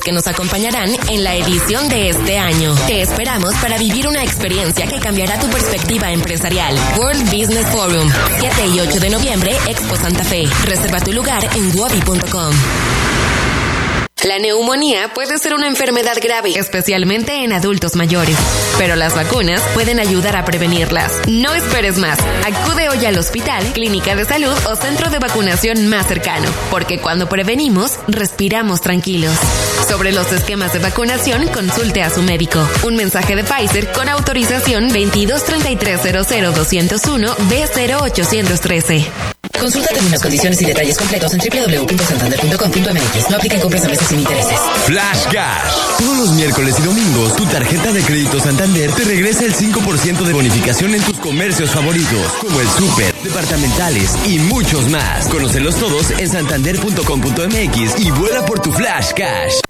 que nos acompañarán en la edición de este año. Te esperamos para vivir una experiencia que cambiará tu perspectiva empresarial. World Business Forum, 7 y 8 de noviembre, Expo Santa Fe. Reserva tu lugar en wobi.com. La neumonía puede ser una enfermedad grave, especialmente en adultos mayores, pero las vacunas pueden ayudar a prevenirlas. No esperes más. Acude hoy al hospital, clínica de salud o centro de vacunación más cercano, porque cuando prevenimos, respiramos tranquilos. Sobre los esquemas de vacunación, consulte a su médico. Un mensaje de Pfizer con autorización 223300 B0813. Consulta términos, condiciones y detalles completos en www.santander.com.mx. No apliquen compras a meses sin intereses. Flash Cash. Todos los miércoles y domingos, tu tarjeta de crédito Santander te regresa el 5% de bonificación en tus comercios favoritos, como el súper, departamentales y muchos más. Conócelos todos en santander.com.mx y vuela por tu Flash Cash.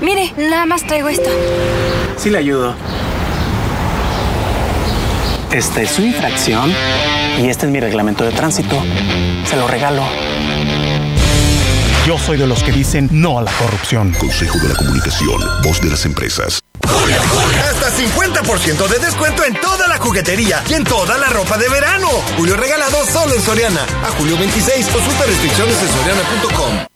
Mire, nada más traigo esto. Sí le ayudo. Esta es su infracción y este es mi reglamento de tránsito. Se lo regalo. Yo soy de los que dicen no a la corrupción. Consejo de la Comunicación, voz de las empresas. Hasta 50% de descuento en toda la juguetería y en toda la ropa de verano. Julio regalado solo en Soriana. A julio 26, consulta restricciones en soriana.com.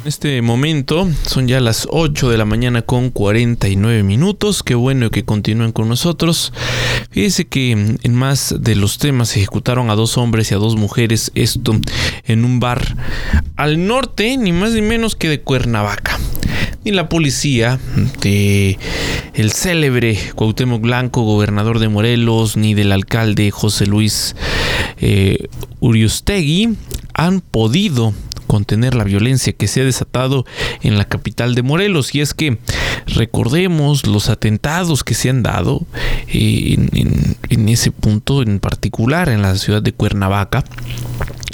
En este momento son ya las 8 de la mañana con 49 minutos. Qué bueno que continúen con nosotros. Fíjese que en más de los temas se ejecutaron a dos hombres y a dos mujeres. Esto en un bar al norte, ni más ni menos que de Cuernavaca. Ni la policía de el célebre Cuauhtémoc Blanco, gobernador de Morelos, ni del alcalde José Luis eh, Uriustegui han podido contener la violencia que se ha desatado en la capital de Morelos. Y es que recordemos los atentados que se han dado eh, en, ese punto en particular en la ciudad de Cuernavaca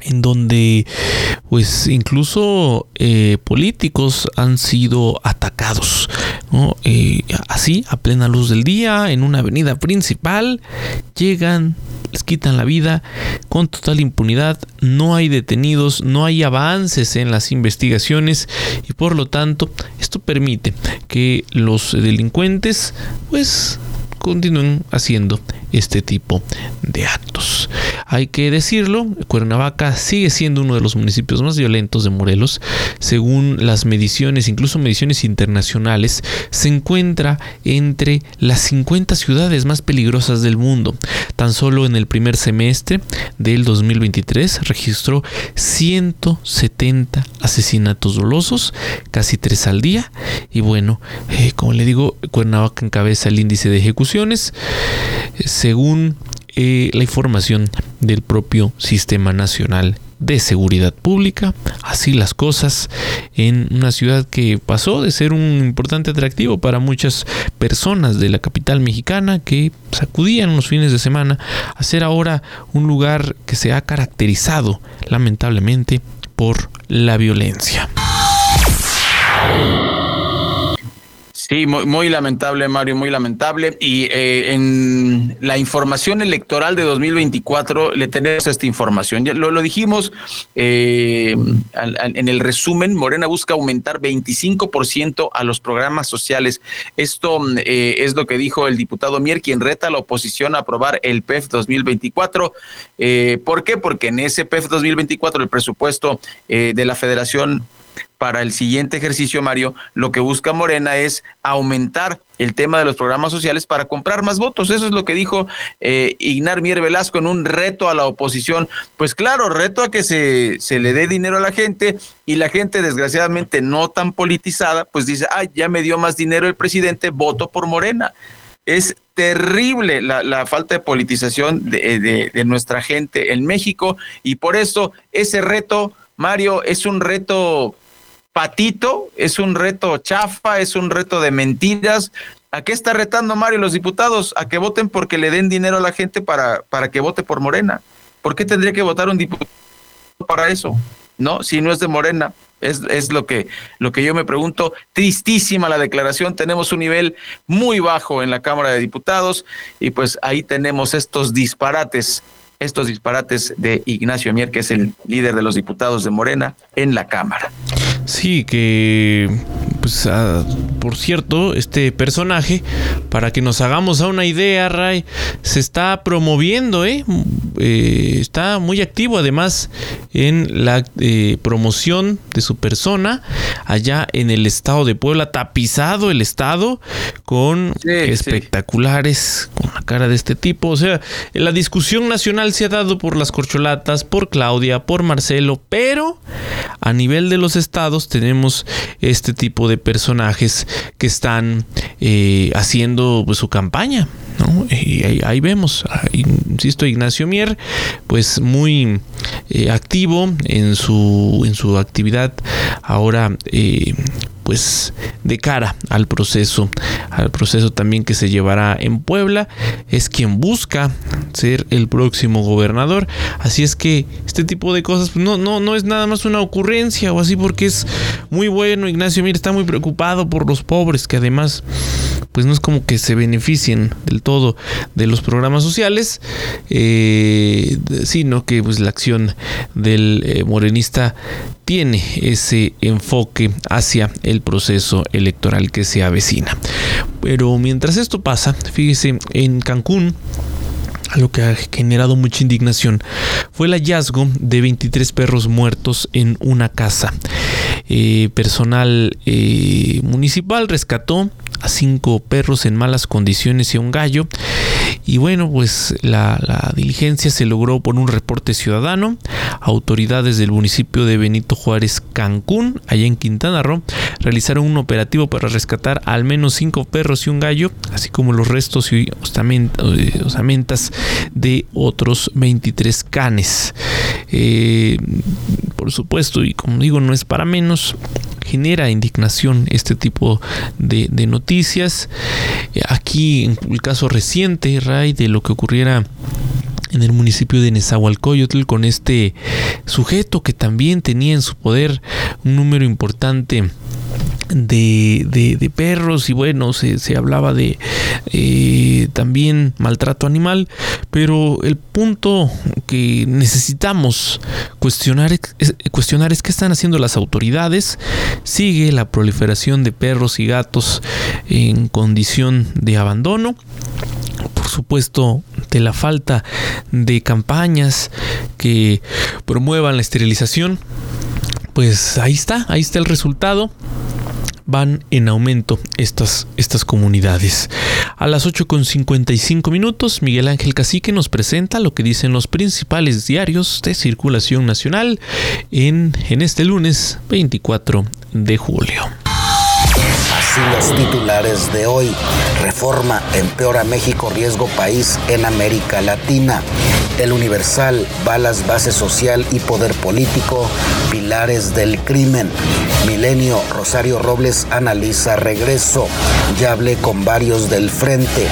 en donde pues incluso eh, políticos han sido atacados eh, así a plena luz del día en una avenida principal llegan les quitan la vida con total impunidad no hay detenidos no hay avances en las investigaciones y por lo tanto esto permite que los delincuentes pues continúen haciendo este tipo de actos. Hay que decirlo, Cuernavaca sigue siendo uno de los municipios más violentos de Morelos. Según las mediciones, incluso mediciones internacionales, se encuentra entre las 50 ciudades más peligrosas del mundo. Tan solo en el primer semestre del 2023 registró 170 asesinatos dolosos, casi tres al día. Y bueno, eh, como le digo, Cuernavaca encabeza el índice de ejecuciones según eh, la información del propio Sistema Nacional de seguridad pública. Así las cosas en una ciudad que pasó de ser un importante atractivo para muchas personas de la capital mexicana que sacudían los fines de semana a ser ahora un lugar que se ha caracterizado lamentablemente por la violencia. Sí, muy, lamentable, Mario, muy lamentable. Y eh, en la información electoral de 2024 le tenemos esta información. Ya lo, lo dijimos eh, en el resumen, Morena busca aumentar 25% a los programas sociales. Esto eh, es lo que dijo el diputado Mier, quien reta a la oposición a aprobar el PEF 2024. ¿Por qué? Porque en ese PEF 2024 el presupuesto de la Federación para el siguiente ejercicio, Mario, lo que busca Morena es aumentar el tema de los programas sociales para comprar más votos. Eso es lo que dijo eh, Ignar Mier Velasco en un reto a la oposición. Pues claro, reto a que se, se le dé dinero a la gente y la gente, desgraciadamente no tan politizada, pues dice, ay, ya me dio más dinero el presidente, voto por Morena. Es terrible la, falta de politización de, de nuestra gente en México y por eso ese reto, Mario, es un reto patito, es un reto chafa, es un reto de mentiras. ¿A qué está retando Mario los diputados? A que voten porque le den dinero a la gente para, para que vote por Morena. ¿Por qué tendría que votar un diputado para eso? ¿No? Si no es de Morena. Es, es, lo, que, lo que yo me pregunto. Tristísima la declaración. Tenemos un nivel muy bajo en la Cámara de Diputados y pues ahí tenemos estos disparates estos disparates de Ignacio Mier, que es el líder de los diputados de Morena en la Cámara. Sí, que pues ah, por cierto, este personaje, para que nos hagamos a una idea, Ray, se está promoviendo, ¿eh? Eh, está muy activo además en la eh, promoción de su persona allá en el estado de Puebla, tapizado el estado con espectaculares, con la cara de este tipo. O sea, la discusión nacional se ha dado por las corcholatas, por Claudia, por Marcelo, pero a nivel de los estados tenemos este tipo de personajes que están eh, haciendo pues, su campaña. Y ahí, vemos, insisto, Ignacio Mier, pues muy eh, activo en su, en su actividad ahora eh, pues de cara al proceso, al proceso también que se llevará en Puebla, es quien busca ser el próximo gobernador. Así es que este tipo de cosas pues, no, no, no es nada más una ocurrencia o así porque es muy bueno. Ignacio Mier está muy preocupado por los pobres, que además pues no es como que se beneficien del todo de los programas sociales, eh, sino que pues la acción del eh, morenista tiene ese enfoque hacia el proceso electoral que se avecina. Pero mientras esto pasa, fíjese, en Cancún, lo que ha generado mucha indignación fue el hallazgo de 23 perros muertos en una casa. Eh, personal eh, municipal rescató a cinco perros en malas condiciones y a un gallo. Y bueno, pues la, diligencia se logró por un reporte ciudadano. Autoridades del municipio de Benito Juárez, Cancún, allá en Quintana Roo, realizaron un operativo para rescatar al menos cinco perros y un gallo, así como los restos y eh, osamentas de otros 23 canes. Eh, por supuesto, y como digo, no es para menos, genera indignación este tipo de, noticias. Eh, aquí, en el caso reciente, Ray, de lo que ocurriera en el municipio de Nezahualcóyotl con este sujeto que también tenía en su poder un número importante de, perros y bueno, se, se hablaba de eh, también maltrato animal, pero el punto que necesitamos cuestionar es, cuestionar es qué están haciendo las autoridades. Sigue la proliferación de perros y gatos en condición de abandono por supuesto, de la falta de campañas que promuevan la esterilización, pues ahí está, ahí está el resultado van en aumento estas, estas comunidades. A las 8.55 minutos, Miguel Ángel Cacique nos presenta lo que dicen los principales diarios de circulación nacional en, en este lunes 24 de julio. Y los titulares de hoy. Reforma empeora México, riesgo país en América Latina. El Universal, balas, base social y poder político, pilares del crimen. Milenio, Rosario Robles analiza regreso. Ya hablé con varios del frente.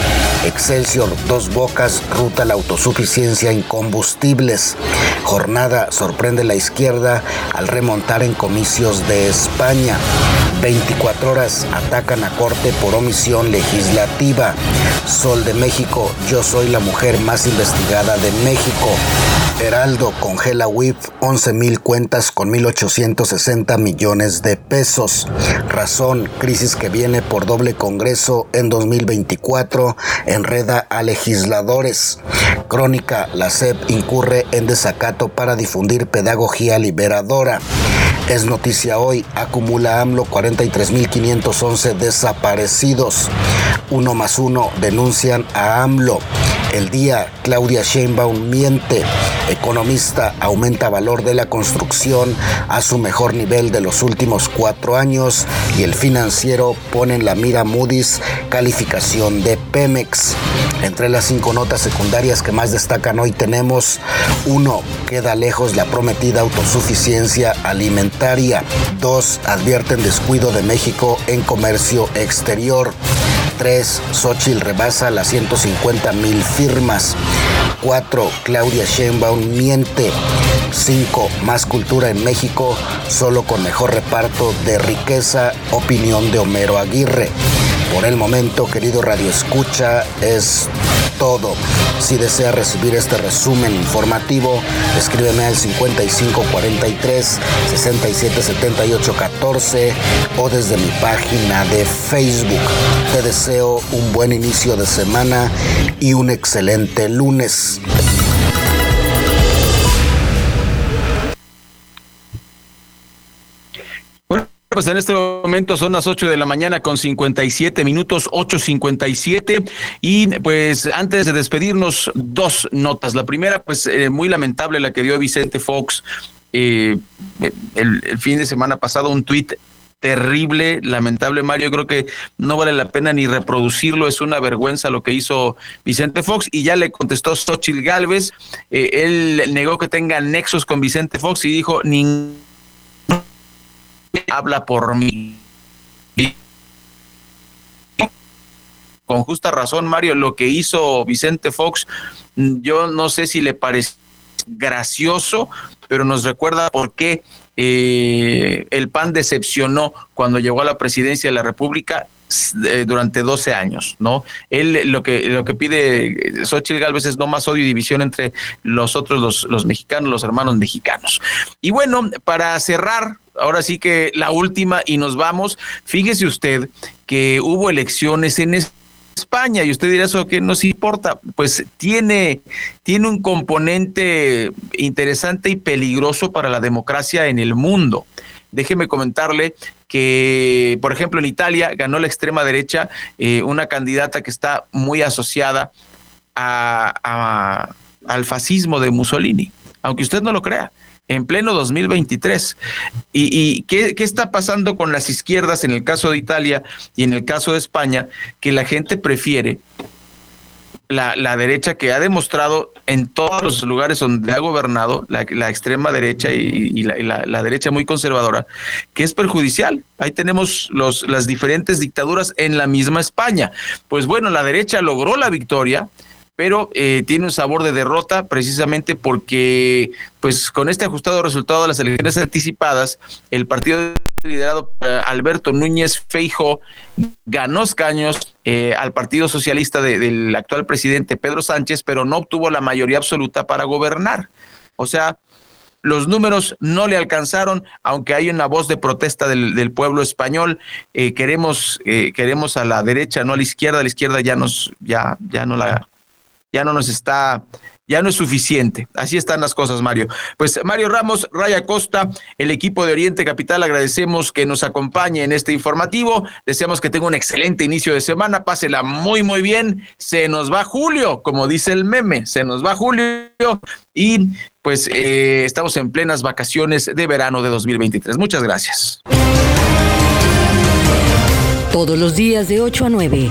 Excelsior, dos bocas, ruta la autosuficiencia en combustibles. Jornada, sorprende la izquierda al remontar en comicios de España. 24 horas atacan a corte por omisión legislativa. Sol de México, yo soy la mujer más investigada de México. Heraldo congela WIP 11 mil cuentas con 1.860 millones de pesos. Razón, crisis que viene por doble congreso en 2024, enreda a legisladores. Crónica, la SEP incurre en desacato para difundir pedagogía liberadora. Es noticia hoy, acumula AMLO 43.511 desaparecidos. Uno más uno denuncian a AMLO. El día, Claudia Sheinbaum miente. Economista aumenta valor de la construcción a su mejor nivel de los últimos cuatro años y el financiero pone en la mira Moody's calificación de Pemex. Entre las cinco notas secundarias que más destacan hoy tenemos, uno, queda lejos la prometida autosuficiencia alimentaria. Dos, advierten descuido de México en comercio exterior. 3. Xochitl rebasa las 150 mil firmas. 4. Claudia Sheinbaum miente. 5. Más cultura en México, solo con mejor reparto de riqueza. Opinión de Homero Aguirre. Por el momento, querido Radio Escucha, es Si desea recibir este resumen informativo, escríbeme al 5543 677814 o desde mi página de Facebook. Te deseo un buen inicio de semana y un excelente lunes. Pues en este momento son las 8 de la mañana con 57 minutos, 8.57. Y pues antes de despedirnos, dos notas. La primera, pues eh, muy lamentable la que dio Vicente Fox eh, el, fin de semana pasado, un tuit terrible, lamentable, Mario. Creo que no vale la pena ni reproducirlo. Es una vergüenza lo que hizo Vicente Fox. Y ya le contestó Xochitl Galvez. Eh, él negó que tenga nexos con Vicente Fox y dijo, ningún habla por mí. Con justa razón, Mario, lo que hizo Vicente Fox, yo no sé si le parece gracioso, pero nos recuerda por qué eh, el PAN decepcionó cuando llegó a la presidencia de la República eh, durante 12 años, ¿no? Él lo que lo que pide Xochitl Galvez es no más odio y división entre los otros, los, los mexicanos, los hermanos mexicanos. Y bueno, para cerrar, ahora sí que la última y nos vamos. Fíjese usted que hubo elecciones en España y usted dirá eso que nos importa, pues tiene tiene un componente interesante y peligroso para la democracia en el mundo. Déjeme comentarle que, por ejemplo, en Italia ganó la extrema derecha eh, una candidata que está muy asociada a, al fascismo de Mussolini, aunque usted no lo crea en pleno 2023. ¿Y, y qué, está pasando con las izquierdas en el caso de Italia y en el caso de España? Que la gente prefiere la, la derecha que ha demostrado en todos los lugares donde ha gobernado, la, la extrema derecha y, la, y la, derecha muy conservadora, que es perjudicial. Ahí tenemos los, las diferentes dictaduras en la misma España. Pues bueno, la derecha logró la victoria pero eh, tiene un sabor de derrota precisamente porque, pues, con este ajustado resultado de las elecciones anticipadas, el partido liderado por Alberto Núñez Feijo ganó escaños eh, al Partido Socialista de, del actual presidente Pedro Sánchez, pero no obtuvo la mayoría absoluta para gobernar. O sea, los números no le alcanzaron, aunque hay una voz de protesta del, pueblo español. Eh, queremos, eh, queremos a la derecha, no a la izquierda. La izquierda ya nos, ya, ya no la ya no nos está, ya no es suficiente. Así están las cosas, Mario. Pues Mario Ramos, Raya Costa, el equipo de Oriente Capital, agradecemos que nos acompañe en este informativo. Deseamos que tenga un excelente inicio de semana, pásela muy, muy bien. Se nos va Julio, como dice el meme, se nos va Julio y pues eh, estamos en plenas vacaciones de verano de 2023. Muchas gracias. Todos los días de 8 a 9.